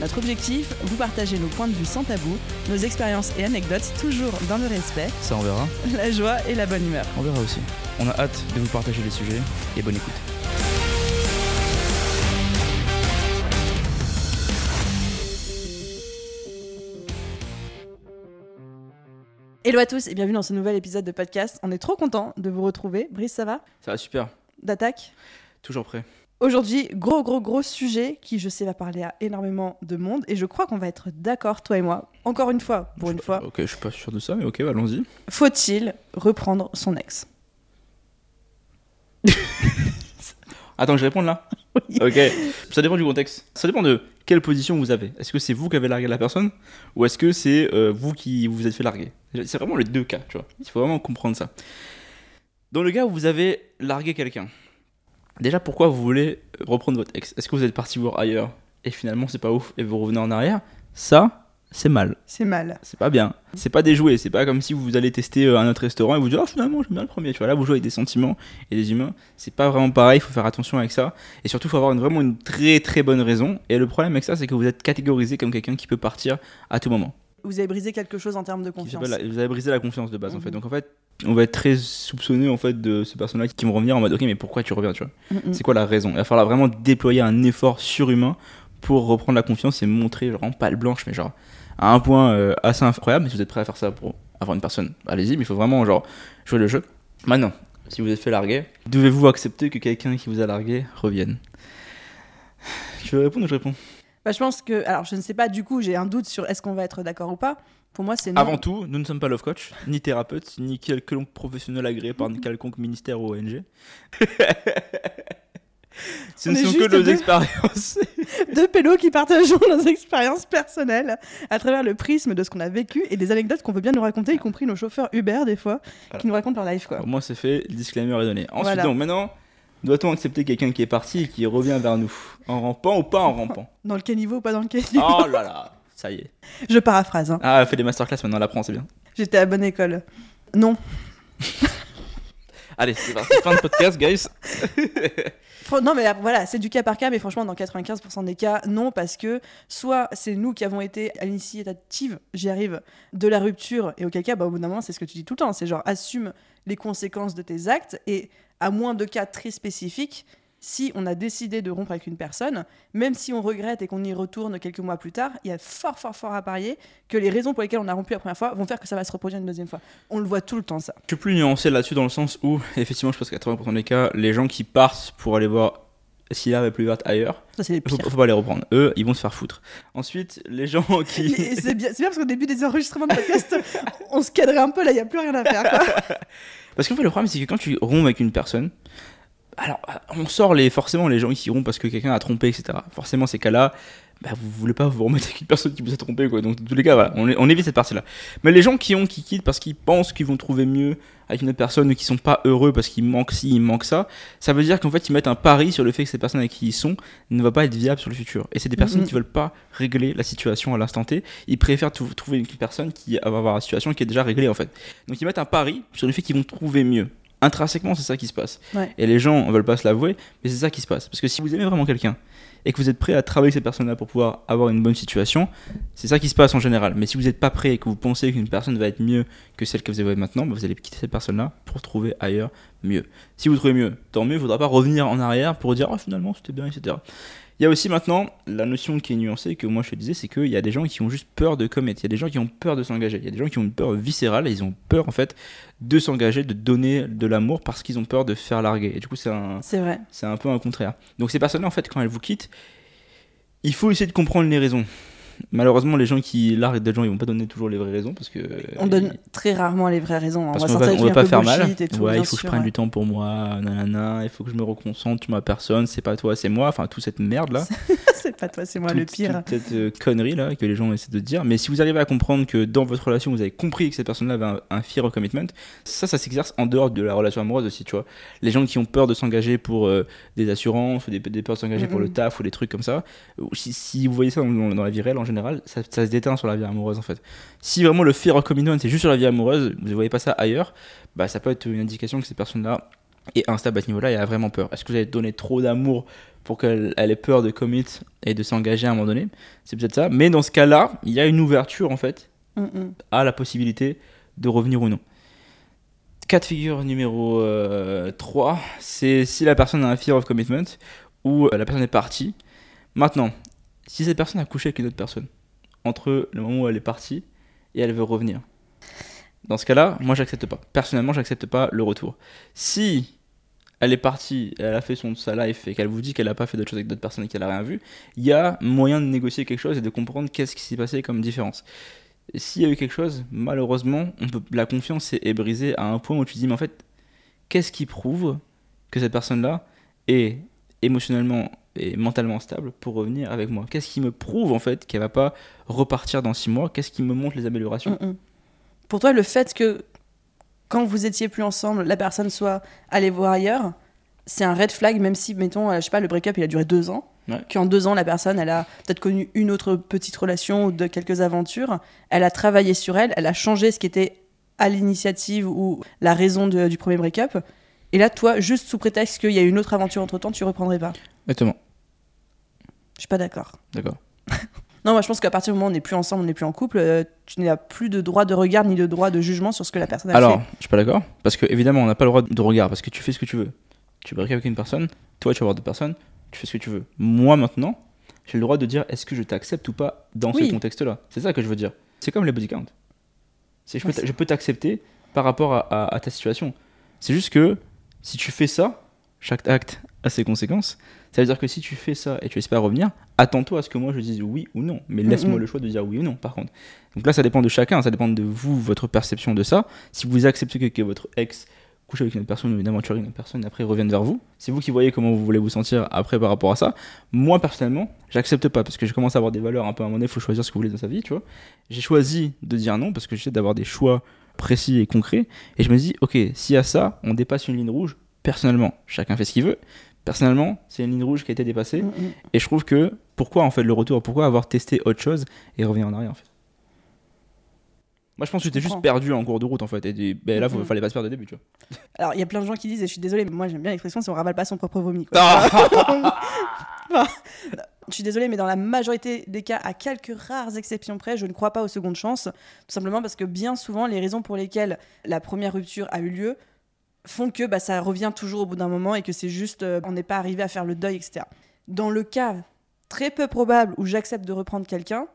Notre objectif, vous partager nos points de vue sans tabou, nos expériences et anecdotes toujours dans le respect, Ça on verra, la joie et la bonne humeur. on verra aussi. On a hâte de vous partager les sujets et bonne écoute. Hello à tous et bienvenue dans ce nouvel épisode de podcast. On est trop content de vous retrouver. Brice, ça va? Ça va super, D'attaque? Toujours prêt. Aujourd'hui, gros gros gros sujet qui je sais va parler à énormément de monde et je crois qu'on va être d'accord toi et moi. Encore une fois, pour Je une fois, Ok, je suis pas sûr de ça, mais ok, bah, allons-y. faut-il reprendre son ex? Attends, je réponds là Oui. Ok. Ça dépend du contexte. Ça dépend de quelle position vous avez. Est-ce que c'est vous qui avez largué la personne ou est-ce que c'est euh, vous qui vous êtes fait larguer? C'est vraiment les deux cas, tu vois. Il faut vraiment comprendre ça. Dans le cas où vous avez largué quelqu'un, déjà pourquoi vous voulez reprendre votre ex? Est-ce que vous êtes parti voir ailleurs et finalement c'est pas ouf et vous revenez en arrière? Ça, c'est mal. C'est mal. C'est pas bien. C'est pas déjoué. C'est pas comme si vous allez tester euh, un autre restaurant et vous dites ah finalement j'aime bien le premier. Tu vois là vous jouez avec des sentiments et des humains. C'est pas vraiment pareil. Il faut faire attention avec ça. Et surtout il faut avoir une- vraiment une très très bonne raison. Et le problème avec ça c'est que vous êtes catégorisé comme quelqu'un qui peut partir à tout moment. Vous avez brisé quelque chose en termes de confiance. Vous avez brisé la confiance de base en fait. Donc en fait on va être très soupçonné en fait de ces personnes-là qui vont revenir en mode ok mais pourquoi tu reviens tu vois? Mm, mm. C'est quoi la raison? Il va falloir vraiment déployer un effort surhumain pour reprendre la confiance et montrer vraiment pas blanche, mais genre à un point euh, assez incroyable. Mais si vous êtes prêt à faire ça pour avoir une personne, allez-y, mais il faut vraiment genre jouer le jeu. Maintenant, si vous êtes fait larguer, devez-vous accepter que quelqu'un qui vous a largué revienne? Tu veux répondre ou je réponds? Bah, je pense que. Alors, je ne sais pas, du coup, j'ai un doute sur est-ce qu'on va être d'accord ou pas. Pour moi, c'est. Avant tout, nous ne sommes pas love coach, ni thérapeute, ni quelconque professionnel agréé par quelconque ministère ou ONG. Ce ne sont que nos deux- expériences. Deux pélos qui partageons nos expériences personnelles à travers le prisme de ce qu'on a vécu et des anecdotes qu'on veut bien nous raconter, y compris nos chauffeurs Uber, des fois, qui nous racontent leur life, quoi. Au moins c'est fait, le disclaimer est donné. Ensuite, Voilà. donc maintenant, doit-on accepter quelqu'un qui est parti et qui revient vers nous? En rampant ou pas en rampant? Dans le caniveau ou pas dans le caniveau Oh là là, ça y est. Je paraphrase, hein. Ah, elle fait des masterclass maintenant, elle apprend, c'est bien. J'étais à bonne école. Non. Allez, c'est parti, fin de podcast, guys. Non, mais euh, voilà, c'est du cas par cas, mais franchement, dans 95% des cas, non, parce que soit c'est nous qui avons été à l'initiative, j'y arrive, de la rupture, et auquel cas, bah, au bout d'un moment, c'est ce que tu dis tout le temps, c'est genre assume les conséquences de tes actes, et à moins de cas très spécifiques, si on a décidé de rompre avec une personne, même si on regrette et qu'on y retourne quelques mois plus tard, il y a fort, fort, fort à parier que les raisons pour lesquelles on a rompu la première fois vont faire que ça va se reproduire une deuxième fois. On le voit tout le temps, ça. Je suis plus nuancé là-dessus dans le sens où, effectivement, je pense que 80% des cas, les gens qui partent pour aller voir si l'herbe est plus verte ailleurs, Ça, c'est les faut, pas les reprendre. Eux, ils vont se faire foutre. Ensuite, les gens qui. C'est bien, bien parce qu'au début des enregistrements de podcast, on se cadrait un peu, là, il n'y a plus rien à faire. quoi. Parce qu'en fait, le problème, c'est que quand tu romps avec une personne, alors, on sort les, forcément les gens qui rompent parce que quelqu'un a trompé, etc. Forcément, ces cas-là, bah, vous voulez pas vous remettre avec une personne qui vous a trompé, quoi. Donc, dans tous les cas, voilà, on, on évite cette partie-là. Mais les gens qui ont, qui quittent parce qu'ils pensent qu'ils vont trouver mieux avec une autre personne ou qui sont pas heureux parce qu'il manque ci, il manque ça, ça veut dire qu'en fait, ils mettent un pari sur le fait que cette personne avec qui ils sont ne va pas être viable sur le futur. Et c'est des personnes Mhm. qui veulent pas régler la situation à l'instant T. Ils préfèrent trou- trouver une personne qui va avoir la situation qui est déjà réglée, en fait. Donc, ils mettent un pari sur le fait qu'ils vont trouver mieux. Intrinsèquement, c'est ça qui se passe. Ouais. Et les gens ne veulent pas se l'avouer, mais c'est ça qui se passe. Parce que si vous aimez vraiment quelqu'un et que vous êtes prêt à travailler avec cette personne-là pour pouvoir avoir une bonne situation, c'est ça qui se passe en général. Mais si vous n'êtes pas prêt et que vous pensez qu'une personne va être mieux que celle que vous avez maintenant, bah, vous allez quitter cette personne-là pour trouver ailleurs mieux. Si vous trouvez mieux, tant mieux, il ne faudra pas revenir en arrière pour dire ah finalement c'était bien, etc. Il y a aussi maintenant la notion qui est nuancée, que moi je te disais, c'est qu'il y a des gens qui ont juste peur de commettre, il y a des gens qui ont peur de s'engager, il y a des gens qui ont une peur viscérale, et ils ont peur en fait de s'engager, de donner de l'amour parce qu'ils ont peur de faire larguer. Et du coup, c'est un, C'est vrai. c'est un peu un contraire. Donc ces personnes-là, en fait, quand elles vous quittent, il faut essayer de comprendre les raisons. Malheureusement, les gens qui larguent des gens, ils vont pas donner toujours les vraies raisons parce que. On donne très rarement les vraies raisons. Parce on va on va pas faire mal. tout, ouais, il faut que je prenne ouais. du temps pour moi, nanana, il faut que je me reconcentre, tu m'as personne, c'est pas toi, c'est moi, enfin toute cette merde là. c'est pas toi, c'est moi le pire. toute cette euh, connerie là que les gens essaient de dire. Mais si vous arrivez à comprendre que dans votre relation, vous avez compris que cette personne-là avait un, un fear of commitment, ça, ça s'exerce en dehors de la relation amoureuse aussi, tu vois. Les gens qui ont peur de s'engager pour euh, des assurances ou des, des peurs de s'engager pour le taf ou des trucs comme ça, si, si vous voyez ça dans, dans- dans la vie réelle en général, ça, ça se déteint sur la vie amoureuse en fait. Si vraiment le fear of commitment c'est juste sur la vie amoureuse, vous ne voyez pas ça ailleurs, bah ça peut être une indication que cette personne-là est instable à ce niveau-là et a vraiment peur. Est-ce que vous avez donné trop d'amour pour qu'elle elle ait peur de commit et de s'engager à un moment donné? C'est peut-être ça. Mais dans ce cas-là, il y a une ouverture en fait Mm, mm. à la possibilité de revenir ou non. Cas de figure numéro euh, 3, c'est si la personne a un fear of commitment ou euh, la personne est partie. Maintenant, si cette personne a couché avec une autre personne entre le moment où elle est partie et elle veut revenir. Dans ce cas-là, moi j'accepte pas. Personnellement, j'accepte pas le retour. Si elle est partie, elle a fait son sa life et qu'elle vous dit qu'elle a pas fait d'autre chose avec d'autres personnes et qu'elle a rien vu, il y a moyen de négocier quelque chose et de comprendre qu'est-ce qui s'est passé comme différence. S'il y a eu quelque chose, malheureusement, on peut, la confiance est, est brisée à un point où tu te dis, mais en fait, qu'est-ce qui prouve que cette personne-là est émotionnellement et mentalement stable pour revenir avec moi Qu'est-ce qui me prouve en fait qu'elle va pas repartir dans six mois? Qu'est-ce qui me montre les améliorations? Mm, mm. Pour toi, le fait que quand vous étiez plus ensemble, la personne soit allée voir ailleurs, c'est un red flag, même si, mettons, euh, je sais pas, le break-up il a duré deux ans. Ouais. Qu'en deux ans, la personne, elle a peut-être connu une autre petite relation ou de quelques aventures. Elle a travaillé sur elle, elle a changé ce qui était à l'initiative ou la raison de- du premier break-up. Et là, toi, juste sous prétexte qu'il y a une autre aventure entre temps, tu reprendrais pas. Exactement, Je suis pas d'accord. d'accord. Non, moi je pense qu'à partir du moment où on n'est plus ensemble, on n'est plus en couple, euh, tu n'as plus de droit de regard ni de droit de jugement sur ce que la personne a Alors, fait. je suis pas d'accord, parce que évidemment, on n'a pas le droit de regard, parce que tu fais ce que tu veux. Tu break avec une personne, toi tu vas voir d'autres personnes, tu fais ce que tu veux. Moi maintenant, j'ai le droit de dire est-ce que je t'accepte ou pas dans Oui. ce contexte-là? C'est ça que je veux dire. C'est comme les body count. Je peux Ouais, je peux t'accepter par rapport à, à- à ta situation. C'est juste que si tu fais ça, chaque acte a ses conséquences. Ça veut dire que si tu fais ça et tu espères revenir, attends-toi à ce que moi je dise oui ou non. Mais laisse-moi le choix de dire oui ou non, par contre. Donc là, ça dépend de chacun, ça dépend de vous, votre perception de ça. Si vous acceptez que, que votre ex couche avec une autre personne ou une aventure avec une autre personne, après revienne vers vous, c'est vous qui voyez comment vous voulez vous sentir après par rapport à ça. Moi, personnellement, j'accepte pas parce que je commence à avoir des valeurs un peu à un moment donné, il faut choisir ce que vous voulez dans sa vie, tu vois. J'ai choisi de dire non parce que j'essaie d'avoir des choix précis et concrets. Et je me dis, ok, s'il y a ça, on dépasse une ligne rouge. Personnellement, chacun fait ce qu'il veut. Personnellement, c'est une ligne rouge qui a été dépassée. Mm, mm. Et je trouve que pourquoi en fait le retour Pourquoi avoir testé autre chose et revenir en arrière en fait? Moi je pense que j'étais juste perdu en cours de route en fait. Et dit, ben là, il Mhm. fallait pas se perdre au début, tu vois. Alors, il y a plein de gens qui disent, et je suis désolée, mais moi j'aime bien l'expression, c'est on ravale pas son propre vomi. quoi. Ah Je suis désolée, mais dans la majorité des cas, à quelques rares exceptions près, je ne crois pas aux secondes chances. Tout simplement parce que bien souvent, les raisons pour lesquelles la première rupture a eu lieu font que bah, ça revient toujours au bout d'un moment et que c'est juste, euh, on n'est pas arrivé à faire le deuil, etc. Dans le cas très peu probable où j'accepte de reprendre quelqu'un,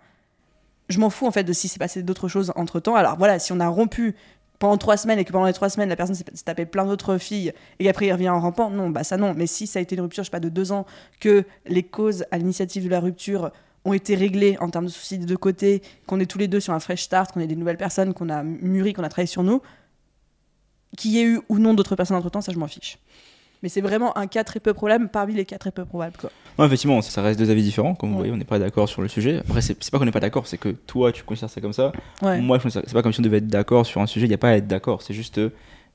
je m'en fous en fait de si s'est passé d'autres choses entre temps. Alors voilà, si on a rompu pendant trois semaines et que pendant les trois semaines la personne s'est s'est tapé plein d'autres filles et qu'après il revient en rampant, non, bah ça non. Mais si ça a été une rupture, je sais pas, de deux ans, que les causes à l'initiative de la rupture ont été réglées en termes de soucis des deux côtés, qu'on est tous les deux sur un fresh start, qu'on est des nouvelles personnes, qu'on a mûri, qu'on a travaillé sur nous, qu'il y ait eu ou non d'autres personnes entre temps, ça je m'en fiche. Mais c'est vraiment un cas très peu probable parmi les cas très peu probables. Quoi. Ouais, effectivement, ça reste deux avis différents. Comme vous voyez, on n'est pas d'accord sur le sujet. Après, c'est pas qu'on n'est pas d'accord, c'est que toi tu considères ça comme ça. Ouais. Moi, je c'est pas comme si on devait être d'accord sur un sujet. Il n'y a pas à être d'accord. C'est juste euh,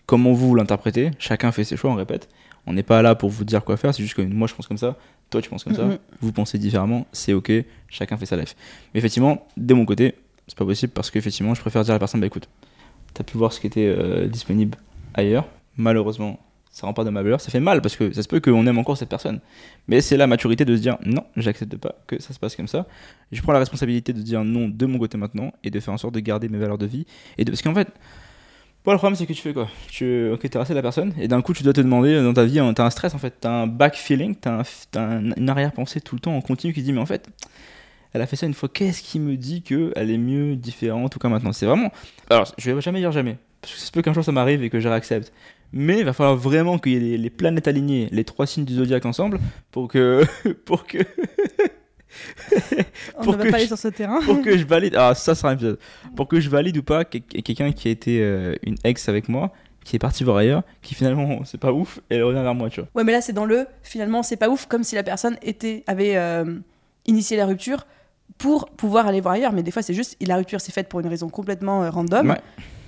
comment vous l'interprétez. Chacun fait ses choix, on répète. On n'est pas là pour vous dire quoi faire. C'est juste que moi je pense comme ça, toi tu penses comme ça, vous pensez différemment. C'est ok. Chacun fait sa life. Mais effectivement, de mon côté, c'est pas possible parce qu'effectivement, je préfère dire à la personne bah écoute, t'as pu voir ce qui était euh, disponible ailleurs. Malheureusement, ça rend pas de ma valeur. Ça fait mal parce que ça se peut qu'on aime encore cette personne. Mais c'est la maturité de se dire non, j'accepte pas que ça se passe comme ça. Je prends la responsabilité de dire non de mon côté maintenant et de faire en sorte de garder mes valeurs de vie. Et. Parce qu'en fait, bon, le problème c'est que tu fais quoi? Tu ok, t'es resté la personne et d'un coup tu dois te demander euh, dans ta vie, hein, t'as un stress en fait, t'as un back feeling, t'as, un, une arrière-pensée tout le temps en continu qui dit mais en fait, elle a fait ça une fois, qu'est-ce qui me dit que elle est mieux, différente ou comme maintenant? C'est vraiment. Alors, je vais jamais dire jamais, parce que ça se peut qu'un jour ça m'arrive et que je réaccepte. Mais il va falloir vraiment qu'il y ait les, les planètes alignées, les trois signes du zodiaque ensemble, pour que, pour que, On Pour ne va que pas je- aller sur ce terrain. pour que je valide. Ah, ça sera un épisode. Pour que je valide ou pas quel- quelqu'un qui a été euh, une ex avec moi, qui est parti voir ailleurs, qui finalement c'est pas ouf, et elle revient vers moi, tu vois. Ouais, mais là, c'est dans le finalement, c'est pas ouf, comme si la personne était, avait euh, initier la rupture pour pouvoir aller voir ailleurs. Mais des fois, c'est juste, la rupture s'est faite pour une raison complètement euh, random. Ouais.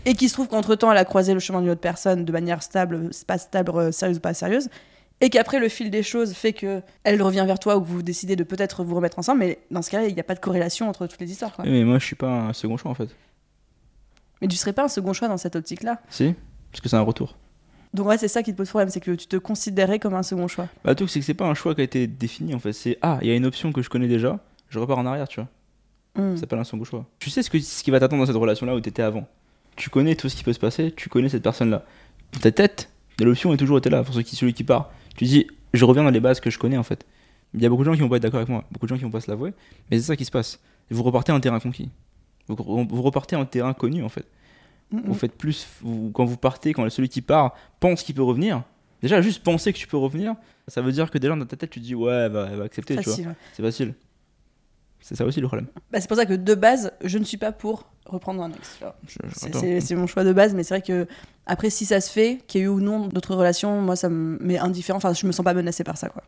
Et qu'il se trouve qu'entre-temps, elle a croisé le chemin d'une autre personne de manière stable, pas stable, euh, sérieuse ou pas sérieuse. Et qu'après, le fil des choses fait que elle revient vers toi ou que vous décidez de peut-être vous remettre ensemble. Mais dans ce cas-là, il n'y a pas de corrélation entre toutes les histoires. quoi. Mais moi, je suis pas un second choix en fait. Mais tu serais pas un second choix dans cette optique-là. Si Parce que c'est un retour. Donc ouais, c'est ça qui te pose problème, c'est que tu te considérais comme un second choix. Bah, truc, c'est que c'est pas un choix qui a été défini en fait. C'est ah, il y a une option que je connais déjà, je repars en arrière, tu vois. Hmm. Ça s'appelle un second choix. Tu sais ce, que, ce qui va t'attendre dans cette relation-là où t'étais avant. Tu connais tout ce qui peut se passer, tu connais cette personne-là. Dans ta tête, l'option est toujours été là pour ceux qui, celui qui part. Tu dis, je reviens dans les bases que je connais en fait. Il y a beaucoup de gens qui vont pas être d'accord avec moi, beaucoup de gens qui vont pas se l'avouer, mais c'est ça qui se passe. Vous repartez en terrain conquis. Vous, vous repartez en terrain connu en fait. Mm, Vous mm. faites plus, vous- quand vous partez, quand celui qui part pense qu'il peut revenir. Déjà, juste penser que tu peux revenir, ça veut dire que déjà dans ta tête, tu te dis, ouais, elle va, elle va accepter, tu vois. C'est facile. C'est ça aussi le problème. Bah, c'est pour ça que de base, je ne suis pas pour reprendre un ex. C'est- mon choix de base, mais c'est vrai que après, si ça se fait, qu'il y ait eu ou non d'autres relations, moi, ça me met indifférent. Enfin, je me sens pas menacée par ça, quoi.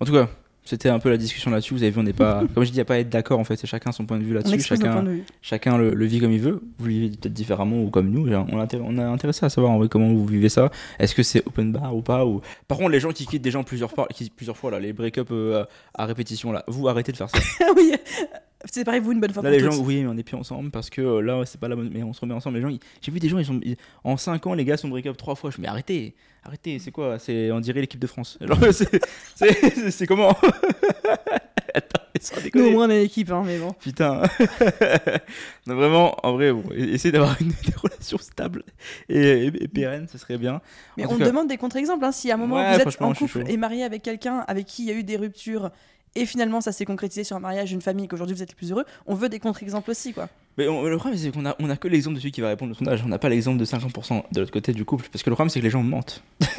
En tout cas, c'était un peu la discussion là-dessus. Vous avez vu, on n'est pas. Comme je dis, il n'y a pas à être d'accord en fait. C'est chacun son point de vue là-dessus. Chacun, vue. chacun le, le vit comme il veut. Vous le vivez peut-être différemment ou comme nous. On, a on a intéressé à savoir en vrai comment vous vivez ça. Est-ce que c'est open bar ou pas ou... Par contre, les gens qui quittent des gens plusieurs fois, qui, plusieurs fois là, les break-up euh, à répétition là, vous arrêtez de faire ça. Oui, séparez-vous une bonne fois Là, pour les gens, toutes. oui, mais on est plus ensemble parce que euh, là, c'est pas la bonne. Mais on se remet ensemble. Les gens, ils- j'ai vu des gens, ils sont ils- en 5 ans, les gars sont break-up 3 fois. Je me dis, mais arrêtez, arrêtez, c'est quoi? C'est on dirait l'équipe de France. Genre, c'est- c'est c'est- c'est comment? Attends, mais sans Nous, déconner. au moins, on est l'équipe, hein, mais bon. Putain. non, vraiment, en vrai, bon, e- essayez d'avoir une des relations stables et, et, et pérennes, ce serait bien. Mais En tout on cas- demande des contre-exemples. Hein. Si à un moment Ouais, vous êtes franchement, en je suis couple chaud. et marié avec quelqu'un avec qui il y a eu des ruptures et finalement ça s'est concrétisé sur un mariage, une famille, qu'aujourd'hui vous êtes les plus heureux, on veut des contre-exemples aussi, quoi. Mais on- le problème, c'est qu'on a, on a que l'exemple de celui qui va répondre au sondage. On n'a pas l'exemple de 50% de l'autre côté du couple. Parce que le problème, c'est que les gens mentent.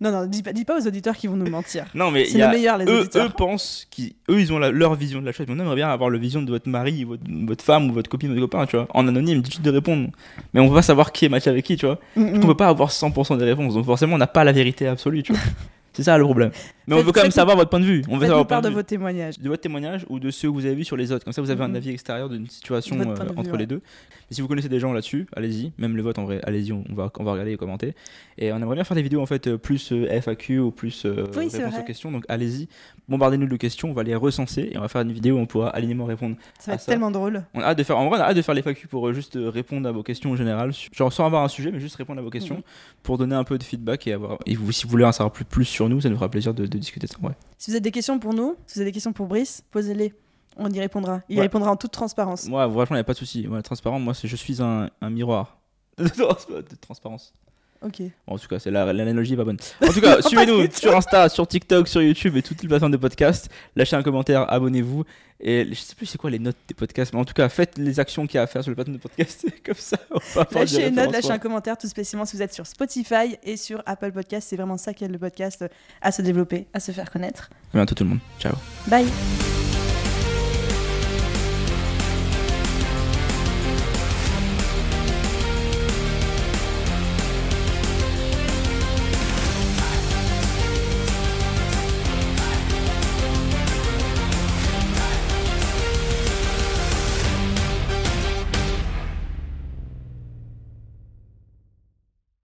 Non, non, dis pas, dis pas aux auditeurs qui vont nous mentir. Non, mais C'est le meilleur, les eux, auditeurs. eux pensent qu'ils eux ils ont la- leur vision de la chose mais on aimerait bien avoir la vision de votre mari votre, votre femme ou votre copine votre copain tu vois en anonyme dit de répondre mais on pas savoir qui est matché avec qui tu vois Mm, on mm. peut pas avoir 100% des réponses donc forcément on n'a pas la vérité absolue tu vois c'est ça le problème. Mais on veut quand même savoir votre point de vue. On veut savoir part de vos témoignages. de votre témoignage ou de ceux que vous avez vus sur les autres. Comme ça vous avez un Mhm. avis extérieur d'une situation euh, entre les deux. Et si vous connaissez des gens là-dessus allez-y. Même le vote en vrai allez-y on, va, on va regarder et commenter. Et on aimerait bien faire des vidéos en fait euh, plus euh, FAQ ou plus réponses aux questions. Donc allez-y. Bombardez-nous de questions on va les recenser et on va faire une vidéo où on pourra alignément répondre Ça va être tellement drôle. on a hâte de faire en vrai on a hâte de faire les FAQ pour juste répondre à vos questions en général. Genre sans avoir un sujet mais juste répondre à vos questions Mhm. pour donner un peu de feedback et avoir et vous si vous voulez en savoir plus, plus sur nous ça nous fera plaisir de, de discuter de ça ouais. Si vous avez des questions pour nous, si vous avez des questions pour Brice, posez-les. On y répondra. Il Ouais. répondra en toute transparence. moi franchement il n'y a pas de souci ouais, transparent moi je suis un, un miroir de transparence Ok. Bon, en tout cas, c'est la- l'analogie est pas bonne. En tout cas, suivez-nous sur Insta, sur TikTok, sur YouTube et toutes les plateformes de podcast. Lâchez un commentaire, abonnez-vous. Et je sais plus c'est quoi les notes des podcasts, mais en tout cas, faites les actions qu'il y a à faire sur les plateformes de podcast. Comme ça, on va Lâchez une note, lâchez un commentaire tout spécialement si vous êtes sur Spotify et sur Apple Podcast. C'est vraiment ça qui aide le podcast à se développer, à se faire connaître. À bientôt tout le monde. Ciao. Bye